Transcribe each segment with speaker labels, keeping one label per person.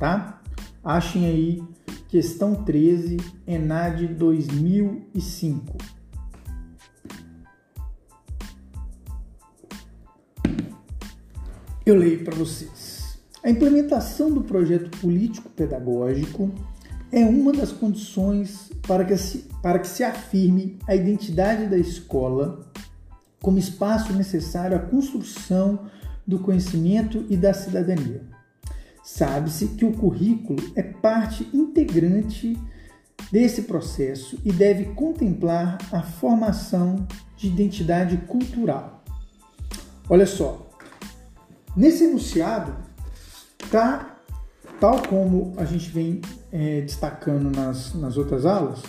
Speaker 1: tá? Achem aí questão 13, ENAD 2005. Eu leio para vocês. A implementação do projeto político-pedagógico é uma das condições para que, se, para que se afirme a identidade da escola como espaço necessário à construção do conhecimento e da cidadania. Sabe-se que o currículo é parte integrante desse processo e deve contemplar a formação de identidade cultural. Olha só, nesse enunciado tá tal como a gente vem é, destacando nas, nas outras aulas,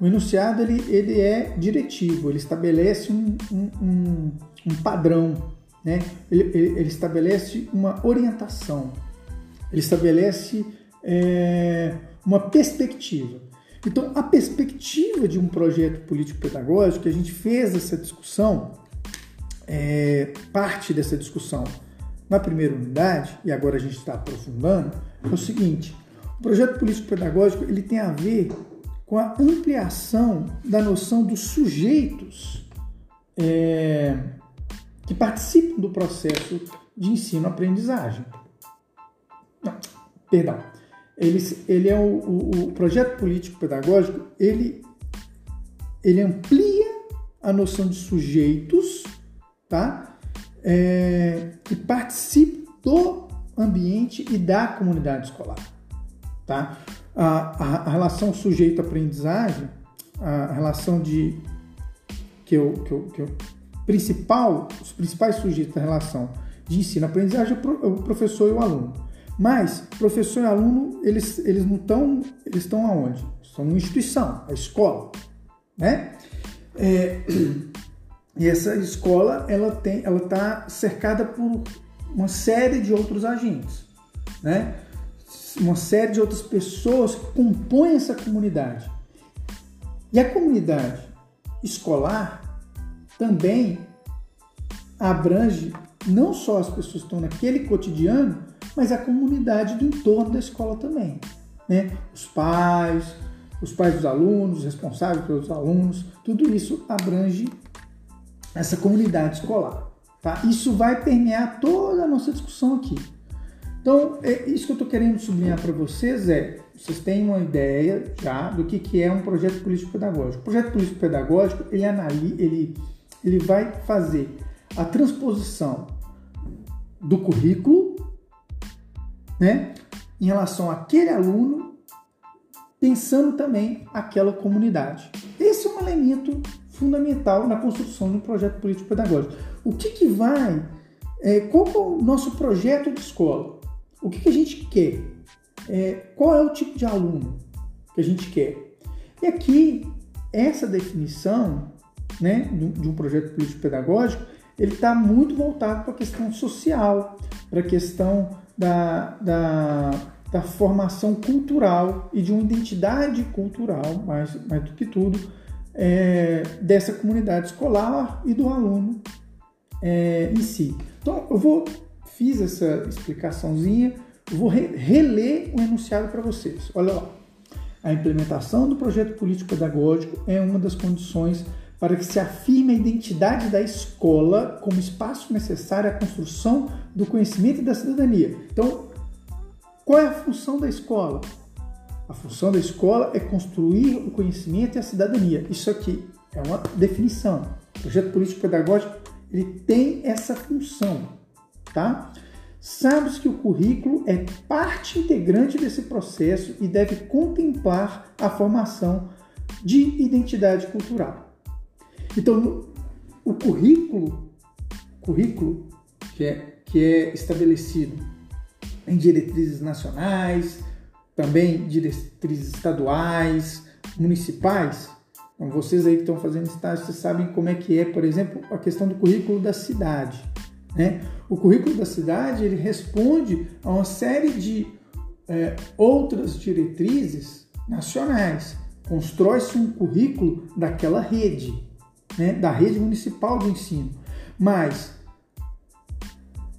Speaker 1: o enunciado ele, ele é diretivo, ele estabelece um, um, um, um padrão, né? ele, ele, ele, estabelece uma orientação, ele estabelece é, uma perspectiva. Então, a perspectiva de um projeto político-pedagógico, que a gente fez essa discussão, é, parte dessa discussão na primeira unidade, e agora a gente está aprofundando, é o seguinte: o projeto político-pedagógico ele tem a ver com a ampliação da noção dos sujeitos é, que participam do processo de ensino-aprendizagem. Perdão. Ele, ele é o, o, o projeto político-pedagógico, ele, ele amplia a noção de sujeitos tá? É, que participam do ambiente e da comunidade escolar. Tá? A, a, a relação sujeito-aprendizagem, a relação de que eu, que eu, que eu, principal, os principais sujeitos da relação de ensino-aprendizagem é o professor e o aluno. Mas professor e aluno, eles, eles não estão, eles estão aonde? Estão numa instituição, a escola, né? É, e essa escola, ela tem, ela está cercada por uma série de outros agentes, né? Uma série de outras pessoas que compõem essa comunidade. E a comunidade escolar também abrange não só as pessoas que estão naquele cotidiano, mas a comunidade do entorno da escola também. Né? Os pais, os pais dos alunos, os responsáveis pelos alunos, tudo isso abrange essa comunidade escolar. Tá? Isso vai permear toda a nossa discussão aqui. Então, é isso que eu estou querendo sublinhar para vocês é, vocês têm uma ideia já do que, que é um projeto político-pedagógico. O projeto político-pedagógico, ele, ele, ele vai fazer a transposição do currículo né, em relação àquele aluno, pensando também aquela comunidade. Esse é um elemento fundamental na construção de um projeto político-pedagógico. O que, que vai, é, qual é o nosso projeto de escola? O que, que a gente quer? É, qual é o tipo de aluno que a gente quer? E aqui, essa definição né, de um projeto político-pedagógico, ele está muito voltado para a questão social, para a questão da, da, da, formação cultural e de uma identidade cultural, mais, mais do que tudo, é, dessa comunidade escolar e do aluno é, em si. Então, eu vou fiz essa explicaçãozinha, vou re, reler o enunciado para vocês. Olha lá. A implementação do projeto político-pedagógico é uma das condições para que se afirme a identidade da escola como espaço necessário à construção do conhecimento e da cidadania. Então, qual é a função da escola? A função da escola é construir o conhecimento e a cidadania. Isso aqui é uma definição. O projeto político-pedagógico ele tem essa função, tá? Sabes que o currículo é parte integrante desse processo e deve contemplar a formação de identidade cultural. Então, o currículo, currículo que é, que é estabelecido em diretrizes nacionais, também diretrizes estaduais, municipais. Então, vocês aí que estão fazendo estágio, vocês sabem como é que é, por exemplo, a questão do currículo da cidade. Né? O currículo da cidade ele responde a uma série de é, outras diretrizes nacionais. Constrói-se um currículo daquela rede, né? da rede municipal de ensino. Mas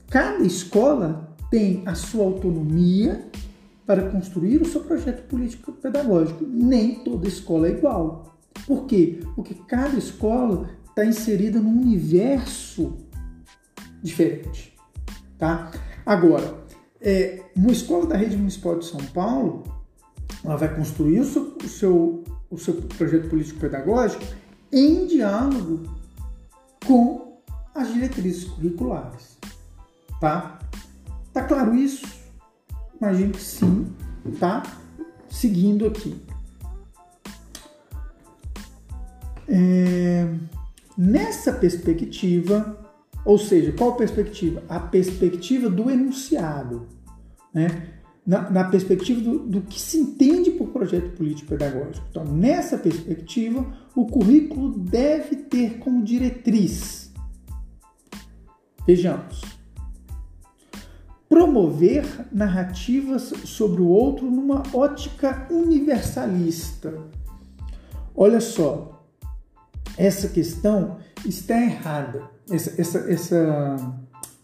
Speaker 1: cada escola tem a sua autonomia para construir o seu projeto político pedagógico. Nem toda escola é igual. Por quê? Porque cada escola está inserida num universo diferente. Tá? Agora, é, uma escola da rede municipal de São Paulo, ela vai construir o seu, o seu, o seu projeto político pedagógico em diálogo com as diretrizes curriculares. Tá? Tá claro isso? Imagino que sim, tá? Seguindo aqui. É, nessa perspectiva, ou seja, qual perspectiva? A perspectiva do enunciado, né? Na, na perspectiva do, do, que se entende por projeto político pedagógico. Então, nessa perspectiva, o currículo deve ter como diretriz. Vejamos. Promover narrativas sobre o outro numa ótica universalista. Olha só, essa questão está errada. Essa, essa, essa,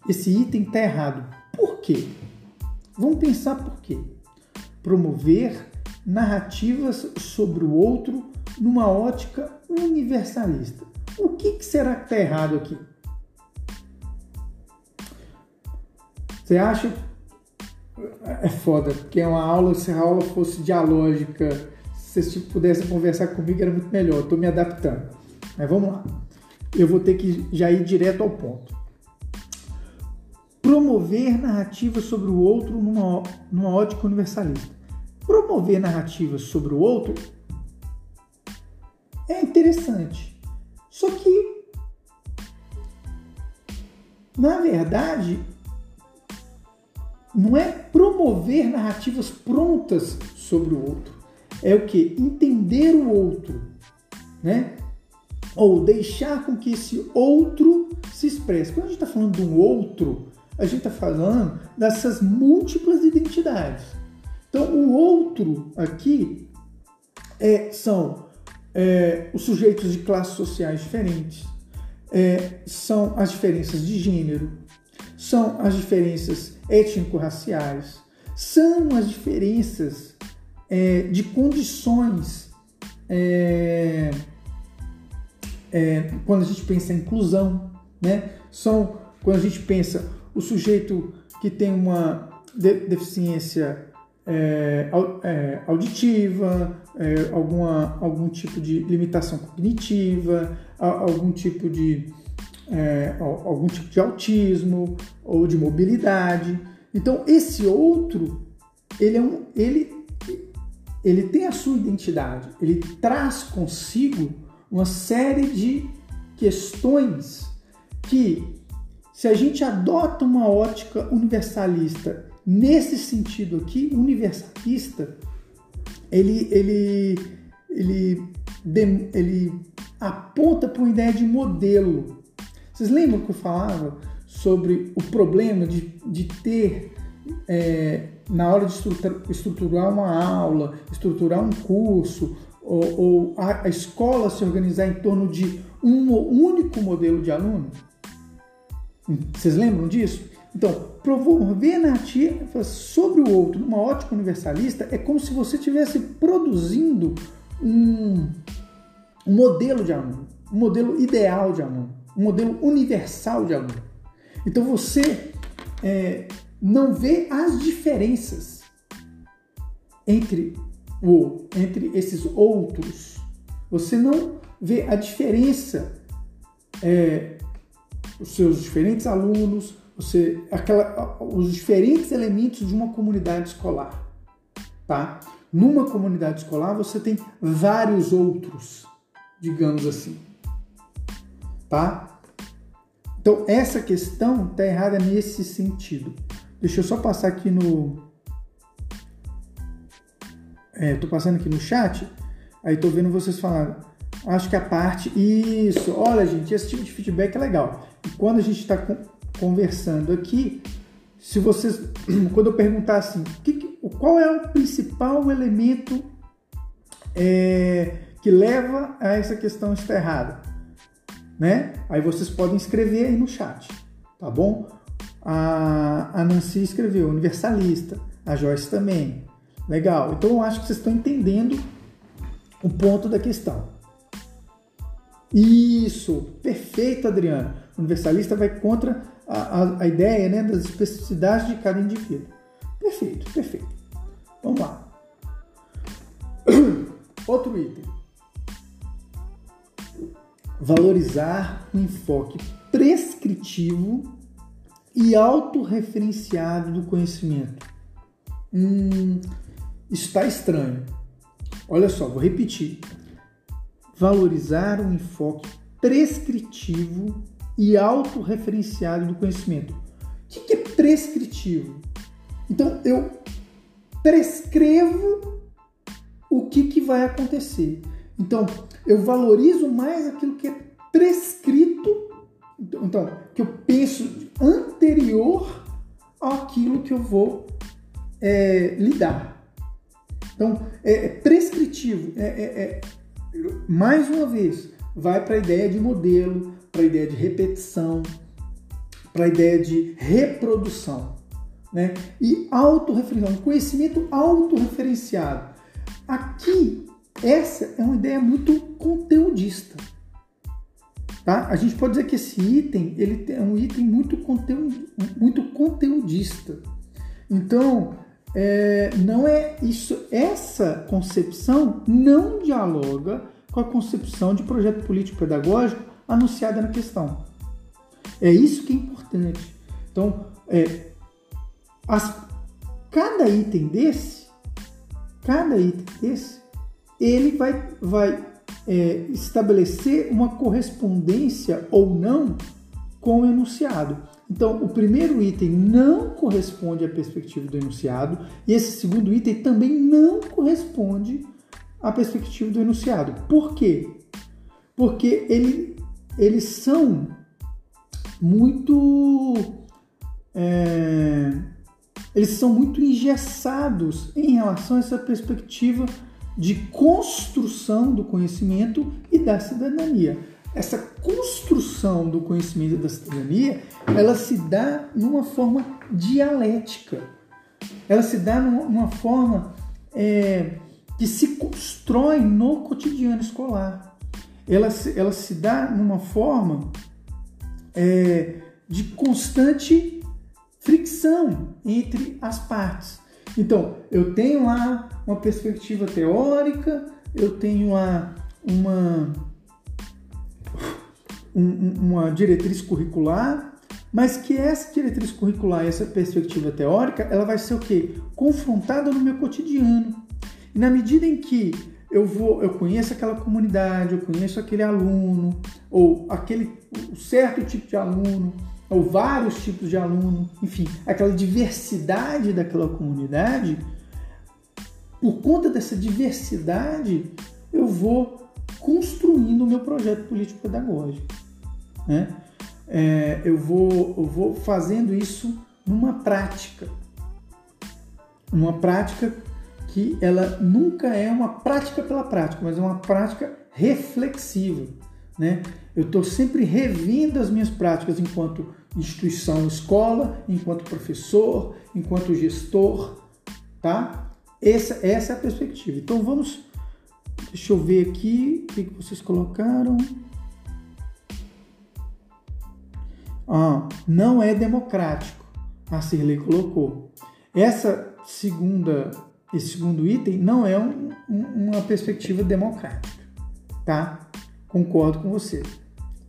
Speaker 1: esse item está errado. Por quê? Vamos pensar por quê. Promover narrativas sobre o outro numa ótica universalista. O que, que será que está errado aqui? Você acha? É foda, porque é uma aula, se a aula fosse dialógica, se vocês pudessem conversar comigo era muito melhor. Estou me adaptando. Mas vamos lá. Eu vou ter que já ir direto ao ponto promover narrativas sobre o outro numa, numa ótica universalista. Promover narrativas sobre o outro é interessante. Só que, na verdade, não é promover narrativas prontas sobre o outro. É o que? Entender o outro, né? Ou deixar com que esse outro se expresse. Quando a gente está falando de um outro, a gente está falando dessas múltiplas identidades. Então, o outro aqui é, são é, os sujeitos de classes sociais diferentes, é, são as diferenças de gênero, são as diferenças étnico-raciais, são as diferenças é, de condições é, é, quando a gente pensa em inclusão, né? São quando a gente pensa o sujeito que tem uma deficiência é, é, auditiva, é, alguma, algum tipo de limitação cognitiva, algum tipo de é, algum tipo de autismo ou de mobilidade. Então esse outro ele é um, ele ele tem a sua identidade, ele traz consigo uma série de questões que se a gente adota uma ótica universalista nesse sentido aqui, universalista, ele, ele, ele, ele aponta para uma ideia de modelo. Vocês lembram que eu falava sobre o problema de, de ter, é, na hora de estruturar uma aula, estruturar um curso, ou, ou a, a escola se organizar em torno de um único modelo de aluno? Vocês lembram disso? Então, promover narrativa sobre o outro numa ótica universalista é como se você estivesse produzindo um, um modelo de aluno, um modelo ideal de aluno, um modelo universal de aluno. Então você é, não vê as diferenças entre o entre esses outros. Você não vê a diferença é, os seus diferentes alunos, você, aquela, os diferentes elementos de uma comunidade escolar. Tá? Numa comunidade escolar você tem vários outros, digamos assim. Tá? Então essa questão está errada nesse sentido. Deixa eu só passar aqui no. Estou é, passando aqui no chat, aí estou vendo vocês falando. Acho que a parte. Isso, olha, gente, esse tipo de feedback é legal. E quando a gente está conversando aqui, se vocês. Quando eu perguntar assim, que, qual é o principal elemento é, que leva a essa questão estar errada? Né? Aí vocês podem escrever aí no chat, tá bom? A, a Nancy escreveu universalista, a Joyce também. Legal. Então eu acho que vocês estão entendendo o ponto da questão. Isso, perfeito, Adriano. O universalista vai contra a, a, a ideia né, das especificidades de cada indivíduo. Perfeito, perfeito. Vamos lá. Outro item. Valorizar o enfoque prescritivo e autorreferenciado do conhecimento. Hum, está estranho. Olha só, vou repetir. Valorizar um enfoque prescritivo e autorreferenciado do conhecimento. O que é prescritivo? Então, eu prescrevo o que, que vai acontecer. Então, eu valorizo mais aquilo que é prescrito, então, que eu penso anterior àquilo que eu vou é, lidar. Então, é, é prescritivo. É, é, é, mais uma vez, vai para a ideia de modelo, para a ideia de repetição, para a ideia de reprodução. Né? E autorreferencial, um conhecimento autorreferenciado. Aqui, essa é uma ideia muito conteudista. Tá? A gente pode dizer que esse item ele é um item muito, conteúdo, muito conteudista. Então, é, não é isso. Essa concepção não dialoga com a concepção de projeto político pedagógico anunciada na questão. É isso que é importante. Então, é, as, cada item desse, cada item desse, ele vai, vai é, estabelecer uma correspondência ou não com o enunciado. Então, o primeiro item não corresponde à perspectiva do enunciado e esse segundo item também não corresponde à perspectiva do enunciado. Por quê? Porque ele, eles são muito é, eles são muito engessados em relação a essa perspectiva de construção do conhecimento e da cidadania essa construção do conhecimento da cidadania, ela se dá numa forma dialética. Ela se dá numa forma é, que se constrói no cotidiano escolar. Ela se, ela se dá numa forma é, de constante fricção entre as partes. Então, eu tenho lá uma perspectiva teórica, eu tenho lá uma um, uma diretriz curricular, mas que essa diretriz curricular, essa perspectiva teórica, ela vai ser o quê? Confrontada no meu cotidiano. E na medida em que eu vou, eu conheço aquela comunidade, eu conheço aquele aluno, ou aquele um certo tipo de aluno, ou vários tipos de aluno, enfim, aquela diversidade daquela comunidade, por conta dessa diversidade, eu vou construindo o meu projeto político-pedagógico. Né? É, eu, vou, eu vou fazendo isso numa prática. Uma prática que ela nunca é uma prática pela prática, mas é uma prática reflexiva. Né? Eu estou sempre revendo as minhas práticas enquanto instituição, escola, enquanto professor, enquanto gestor, tá? Essa, essa é a perspectiva. Então vamos, deixa eu ver aqui o que vocês colocaram. Ah, não é democrático. A Cirlei colocou. Essa segunda, esse segundo item não é um, uma perspectiva democrática, tá? Concordo com você,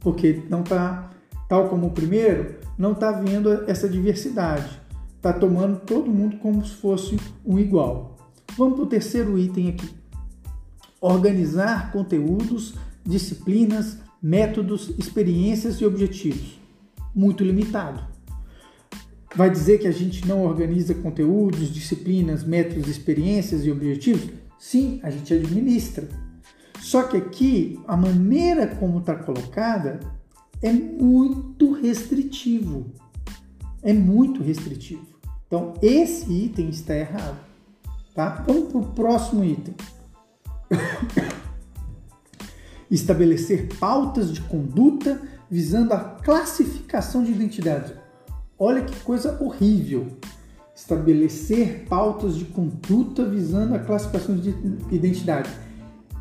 Speaker 1: porque não tá, tal como o primeiro, não está vendo essa diversidade, está tomando todo mundo como se fosse um igual. Vamos para o terceiro item aqui. Organizar conteúdos, disciplinas, métodos, experiências e objetivos muito limitado. Vai dizer que a gente não organiza conteúdos, disciplinas, métodos, experiências e objetivos? Sim, a gente administra. Só que aqui a maneira como está colocada é muito restritivo. É muito restritivo. Então esse item está errado. Tá? Vamos para o próximo item. Estabelecer pautas de conduta visando a classificação de identidade. Olha que coisa horrível. estabelecer pautas de conduta visando a classificação de identidade.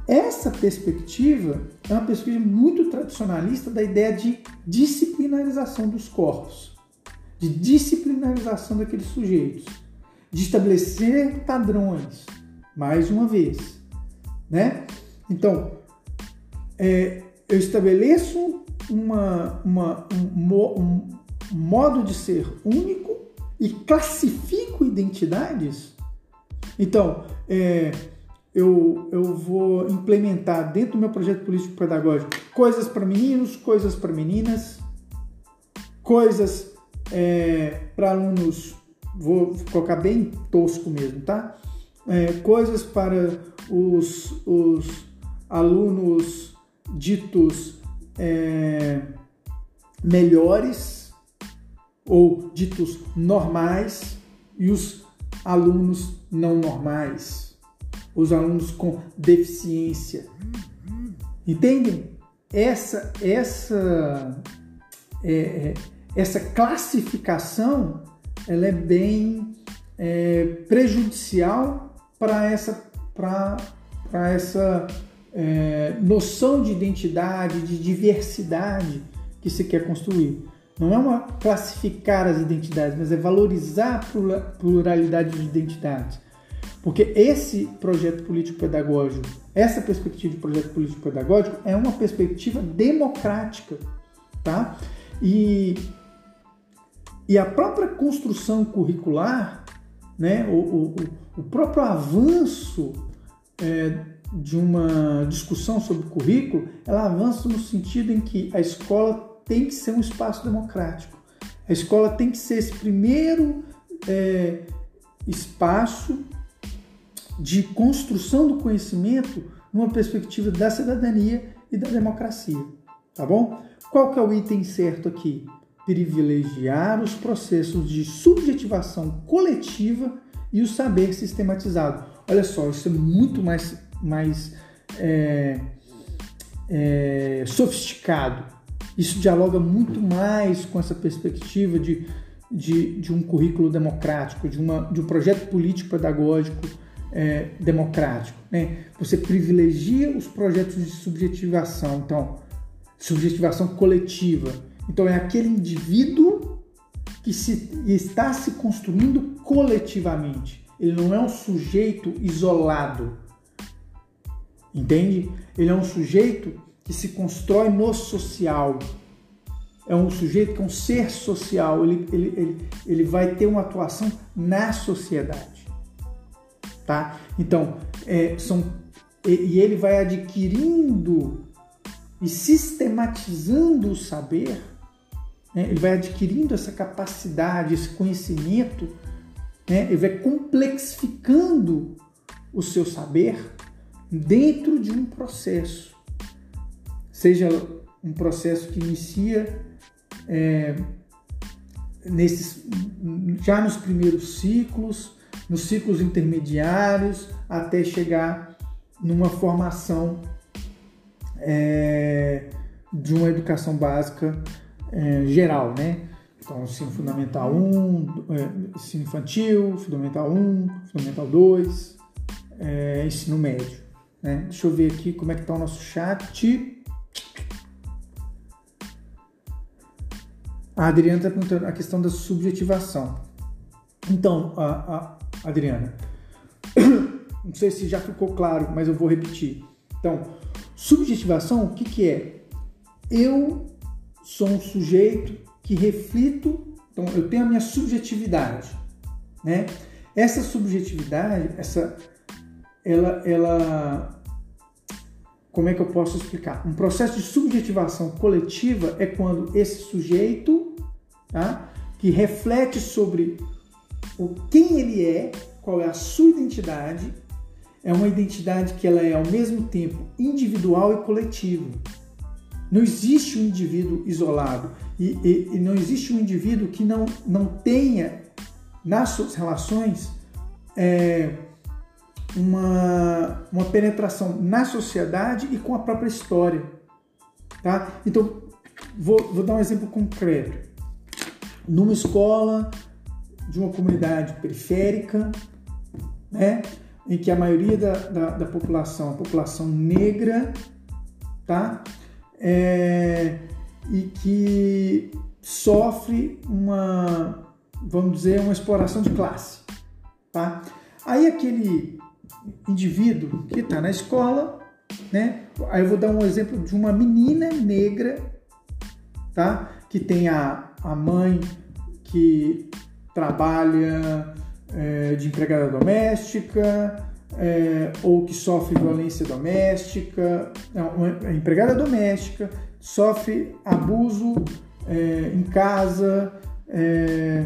Speaker 1: Essa perspectiva é uma perspectiva muito tradicionalista da ideia de disciplinarização dos corpos, de disciplinarização daqueles sujeitos, de estabelecer padrões, mais uma vez, né? Então, é, eu estabeleço uma, uma, um, um modo de ser único e classifico identidades. Então, é, eu, eu vou implementar dentro do meu projeto político pedagógico coisas para meninos, coisas para meninas, coisas é, para alunos, vou colocar bem tosco mesmo, tá? É, coisas para os, os alunos ditos é, melhores ou ditos normais e os alunos não normais os alunos com deficiência. Entendem? Essa, essa, é, é, essa classificação ela é bem é, prejudicial para essa, pra, essa é, noção de identidade, de diversidade que se quer construir. Não é uma classificar as identidades, mas é valorizar a pluralidade de identidades. Porque esse projeto político-pedagógico, essa perspectiva de projeto político-pedagógico é uma perspectiva democrática, tá? E, e a própria construção curricular, né, o, o, o próprio avanço é, de uma discussão sobre currículo, ela avança no sentido em que a escola tem que ser um espaço democrático. A escola tem que ser esse primeiro é, espaço de construção do conhecimento numa perspectiva da cidadania e da democracia, tá bom? Qual que é o item certo aqui? Privilegiar os processos de subjetivação coletiva e o saber sistematizado. Olha só, isso é muito mais, mais é, é, sofisticado. Isso dialoga muito mais com essa perspectiva de, de, de um currículo democrático, de, uma, de um projeto político pedagógico é, democrático. Né? Você privilegia os projetos de subjetivação, então, subjetivação coletiva. Então, é aquele indivíduo que se, está se construindo coletivamente. Ele não é um sujeito isolado. Entende? Ele é um sujeito que se constrói no social. É um sujeito que é um ser social. Ele, ele, ele, ele vai ter uma atuação na sociedade tá? Então, é, são, e, e ele vai adquirindo e sistematizando o saber, né? ele vai adquirindo essa capacidade, esse conhecimento, né? ele vai complexificando o seu saber dentro de um processo, seja um processo que inicia é, nesses, já nos primeiros ciclos, nos ciclos intermediários até chegar numa formação é, de uma educação básica é, geral, né? Então, ensino fundamental 1, é, ensino infantil, fundamental 1, fundamental 2, é, ensino médio. Né? Deixa eu ver aqui como é que está o nosso chat. A Adriana está perguntando a questão da subjetivação. Então, a, a, Adriana. Não sei se já ficou claro, mas eu vou repetir. Então, subjetivação, o que, que é? Eu sou um sujeito que reflito, então eu tenho a minha subjetividade, né? Essa subjetividade, essa, ela, ela, como é que eu posso explicar? Um processo de subjetivação coletiva é quando esse sujeito, tá? Que reflete sobre o quem ele é, qual é a sua identidade. É uma identidade que ela é ao mesmo tempo individual e coletiva. Não existe um indivíduo isolado e, e, e não existe um indivíduo que não, não tenha nas suas relações é, uma, uma penetração na sociedade e com a própria história. Tá? Então, vou, vou dar um exemplo concreto. Numa escola de uma comunidade periférica, né? em que a maioria da, da, da população, a população negra, tá? É, e que sofre uma, vamos dizer, uma exploração de classe, tá? Aí aquele indivíduo que está na escola, né? Aí eu vou dar um exemplo de uma menina negra, tá? Que tem a, a mãe que trabalha é, de empregada doméstica é, ou que sofre violência doméstica, uma empregada doméstica sofre abuso é, em casa, é,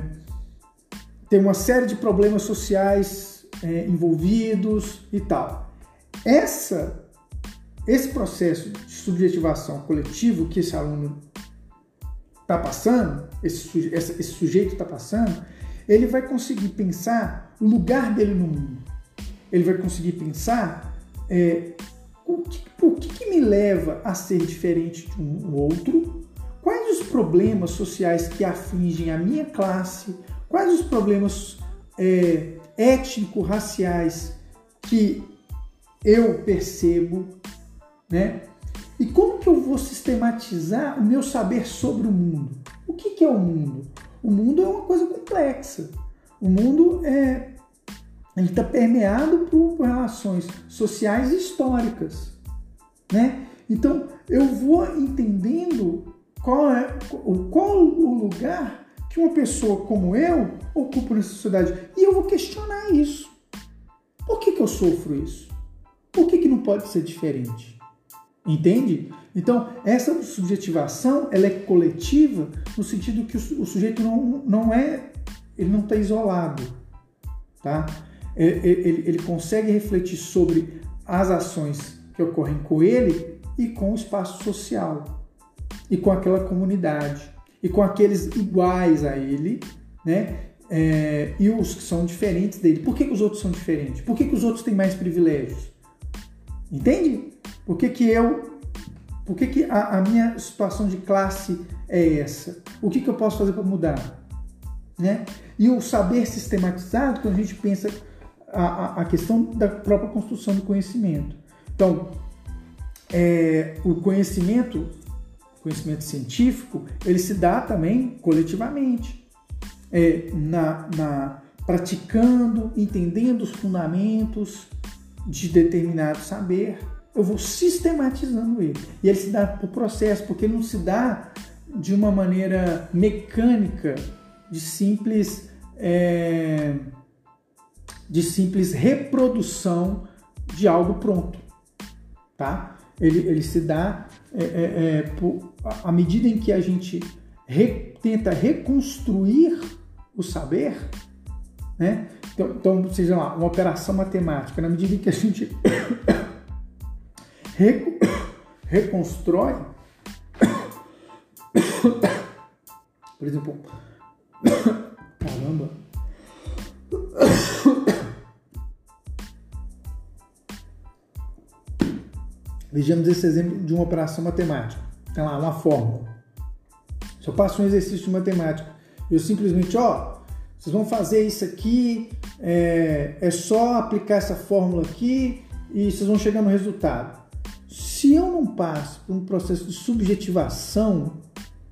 Speaker 1: tem uma série de problemas sociais é, envolvidos e tal. Essa, esse processo de subjetivação coletivo que esse aluno está passando, esse, esse sujeito está passando, ele vai conseguir pensar o lugar dele no mundo. Ele vai conseguir pensar é, o, que, o que, que, me leva a ser diferente de um outro, quais os problemas sociais que afligem a minha classe, quais os problemas é, étnico-raciais que eu percebo, né? E como que eu vou sistematizar o meu saber sobre o mundo? O que, que é o mundo? O mundo é uma coisa complexa. O mundo é ele está permeado por relações sociais e históricas, né? Então eu vou entendendo qual é qual o lugar que uma pessoa como eu ocupa nessa sociedade e eu vou questionar isso. Por que, que eu sofro isso? Por que, que não pode ser diferente? Entende? Então, essa subjetivação ela é coletiva no sentido que o, sujeito não, não é, ele não está isolado, tá? Ele, ele, ele consegue refletir sobre as ações que ocorrem com ele e com o espaço social e com aquela comunidade e com aqueles iguais a ele, né? É, e os que são diferentes dele. Por que, que os outros são diferentes? Por que, que os outros têm mais privilégios? Entende? Por que, que eu. Por que, que a, a, minha situação de classe é essa? O que, que eu posso fazer para mudar? Né? E o saber sistematizado, quando a gente pensa a, a questão da própria construção do conhecimento. Então, é, o conhecimento, conhecimento científico, ele se dá também coletivamente, é, na, na praticando, entendendo os fundamentos de determinado saber eu vou sistematizando ele. E ele se dá por processo, porque ele não se dá de uma maneira mecânica, de simples, é, de simples reprodução de algo pronto. Tá? Ele, ele se dá é, é, é por, à medida em que a gente re, tenta reconstruir o saber, né? Então, então, seja lá, uma operação matemática, na medida em que a gente reconstrói, por exemplo, caramba, vejamos esse exemplo de uma operação matemática. Tem lá uma fórmula. Se eu passo um exercício de matemática, eu simplesmente, ó, vocês vão fazer isso aqui, é, é só aplicar essa fórmula aqui e vocês vão chegar no resultado. Se eu não passo por um processo de subjetivação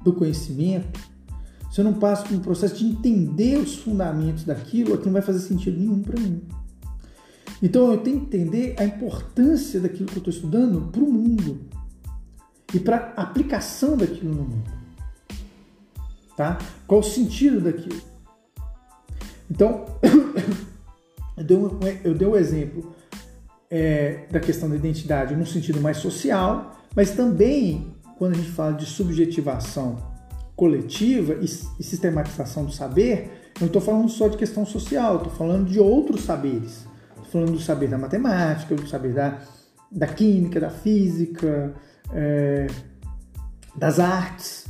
Speaker 1: do conhecimento, se eu não passo por um processo de entender os fundamentos daquilo, aquilo não vai fazer sentido nenhum para mim. Então eu tenho que entender a importância daquilo que eu estou estudando para o mundo e para a aplicação daquilo no mundo. Tá? Qual o sentido daquilo? Então, eu dei um, eu dei um exemplo é, da questão da identidade no sentido mais social, mas também quando a gente fala de subjetivação coletiva e, e sistematização do saber, eu não estou falando só de questão social, estou falando de outros saberes. Falando do saber da matemática, do saber da, da química, da física, é, das artes,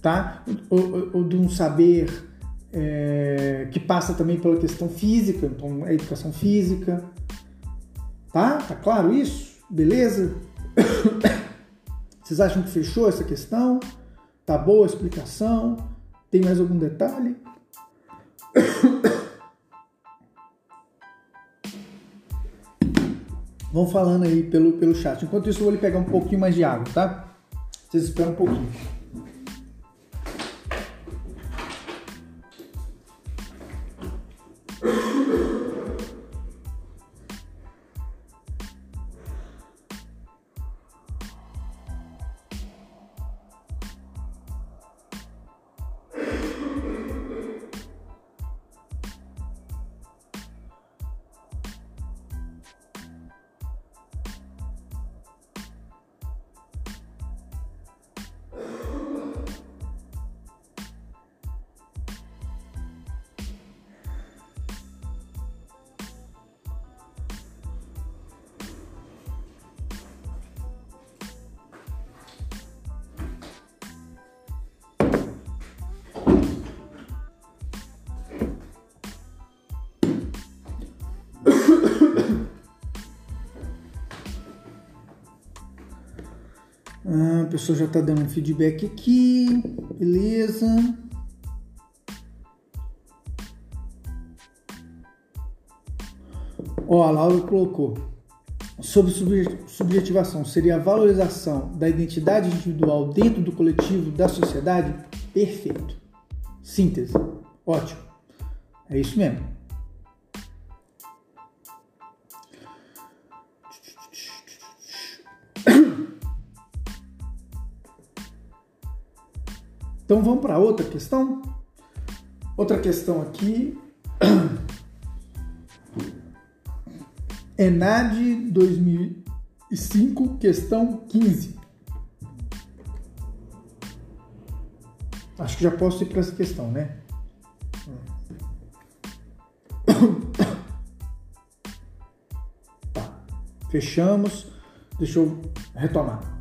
Speaker 1: tá? Ou, ou, ou de um saber é, que passa também pela questão física, então a educação física, Tá? Tá claro isso? Beleza? Vocês acham que fechou essa questão? Tá boa a explicação? Tem mais algum detalhe? Vão falando aí pelo, pelo chat. Enquanto isso, eu vou lhe pegar um pouquinho mais de água, tá? Vocês esperam um pouquinho. Ah, a pessoa já está dando um feedback aqui, beleza. Ó, a Laura colocou. Sobre subjetivação, seria a valorização da identidade individual dentro do coletivo, da sociedade? Perfeito. Síntese. Ótimo. É isso mesmo. Então vamos para outra questão? Outra questão aqui. ENAD 2005, questão 15. Acho que já posso ir para essa questão, né? Tá. Fechamos. Deixa eu retomar.